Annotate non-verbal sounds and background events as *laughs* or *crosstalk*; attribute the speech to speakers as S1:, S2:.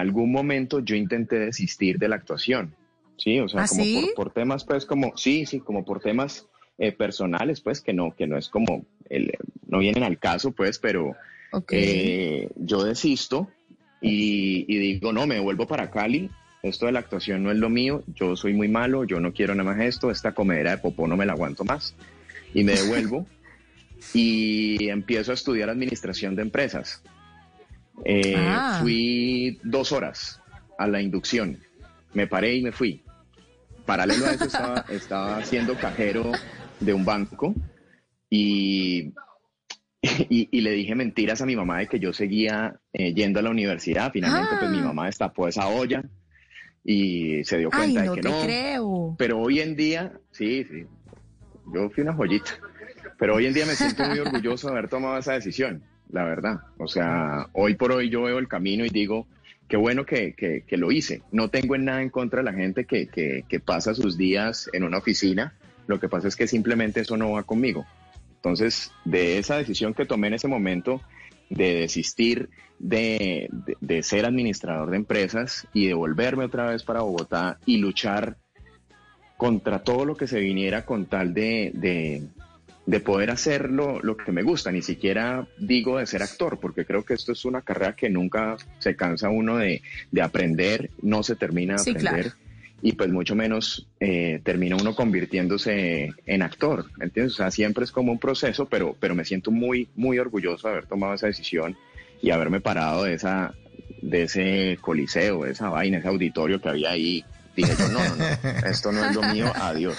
S1: algún momento yo intenté desistir de la actuación. Sí, o sea,
S2: ¿Ah,
S1: como
S2: sí?
S1: por, por temas, pues, como, sí, sí, como por temas eh, personales, pues, que no, que no es como, el, no vienen al caso, pues, pero
S2: Ok.
S1: eh, yo desisto y, y digo, no, me vuelvo para Cali. Esto de la actuación no es lo mío, yo soy muy malo, yo no quiero nada más esto, esta comedera de popó no me la aguanto más. Y me devuelvo *laughs* y empiezo a estudiar administración de empresas. Eh,
S2: Ah.
S1: Fui dos horas a la inducción, me paré y me fui. Paralelo a eso estaba, *laughs* estaba siendo cajero de un banco y y, y le dije mentiras a mi mamá de que yo seguía eh, yendo a la universidad. Finalmente, pues mi
S2: Ah.
S1: mamá destapó esa olla y se dio
S2: Ay,
S1: cuenta
S2: no
S1: de que
S2: te
S1: no.
S2: creo.
S1: Pero hoy en día, sí, sí, yo fui una joyita. Pero hoy en día me siento muy orgulloso de haber tomado esa decisión, la verdad. O sea, hoy por hoy yo veo el camino y digo, qué bueno que, que- lo hice. No tengo en nada en contra de la gente que, que- que pasa sus días en una oficina. Lo que pasa es que simplemente eso no va conmigo. Entonces, de esa decisión que tomé en ese momento de desistir de, de- de ser administrador de empresas y de volverme otra vez para Bogotá y luchar contra todo lo que se viniera con tal de, de- de poder hacer lo, lo que me gusta. Ni siquiera digo de ser actor, porque creo que esto es una carrera que nunca se cansa uno de, de aprender, no se termina de
S2: Sí,
S1: aprender.
S2: claro.
S1: Y pues mucho menos eh, termina uno convirtiéndose en actor, ¿entiendes? O sea, siempre es como un proceso, pero, pero me siento muy, muy orgulloso de haber tomado esa decisión y haberme parado de esa, de ese coliseo, de esa vaina, ese auditorio que había ahí. Dije yo, no, no, no, esto no es lo mío, *laughs* adiós.